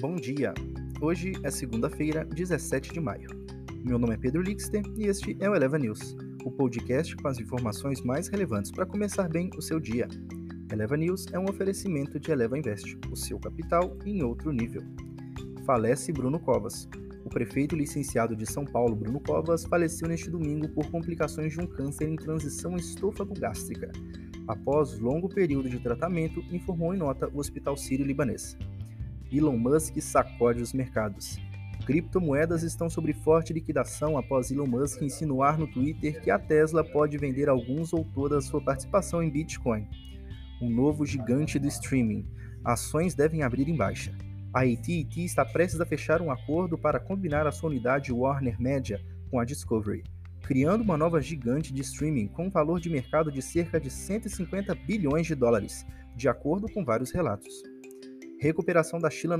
bom dia. Hoje é segunda-feira, 17 de maio. Meu nome é Pedro Lixter e este é o Eleva News, o podcast com as informações mais relevantes para começar bem o seu dia. Eleva News é um oferecimento de Eleva Invest, o seu capital em outro nível. Falece Bruno Covas. O prefeito licenciado de São Paulo, Bruno Covas, faleceu neste domingo por complicações de um câncer em transição estôfago-gástrica. Após longo período de tratamento, informou em nota o Hospital Sírio-Libanês. Elon Musk sacode os mercados. Criptomoedas estão sob forte liquidação após Elon Musk insinuar no Twitter que a Tesla pode vender alguns ou toda a sua participação em Bitcoin. Um novo gigante do streaming. Ações devem abrir em baixa. A AT&T está prestes a fechar um acordo para combinar a sua unidade Warner Media com a Discovery, criando uma nova gigante de streaming com um valor de mercado de cerca de 150 bilhões de dólares, de acordo com vários relatos. Recuperação da China.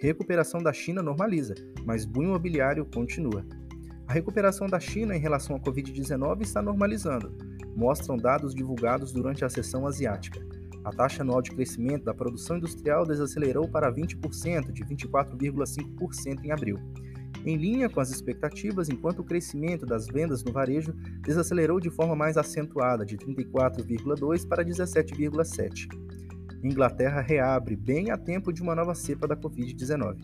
Recuperação da China normaliza, mas boom imobiliário continua. A recuperação da China em relação à Covid-19 está normalizando, mostram dados divulgados durante a sessão asiática. A taxa anual de crescimento da produção industrial desacelerou para 20%, de 24,5% em abril. Em linha com as expectativas, enquanto o crescimento das vendas no varejo desacelerou de forma mais acentuada, de 34,2% para 17,7%. Inglaterra reabre bem a tempo de uma nova cepa da Covid-19.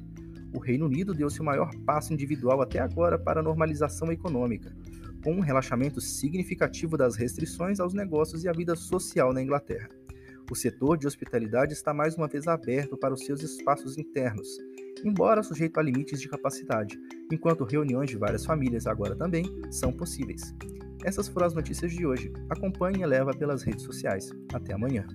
O Reino Unido deu seu maior passo individual até agora para a normalização econômica, com um relaxamento significativo das restrições aos negócios e à vida social na Inglaterra. O setor de hospitalidade está mais uma vez aberto para os seus espaços internos, embora sujeito a limites de capacidade, enquanto reuniões de várias famílias agora também são possíveis. Essas foram as notícias de hoje. Acompanhe e leva pelas redes sociais. Até amanhã.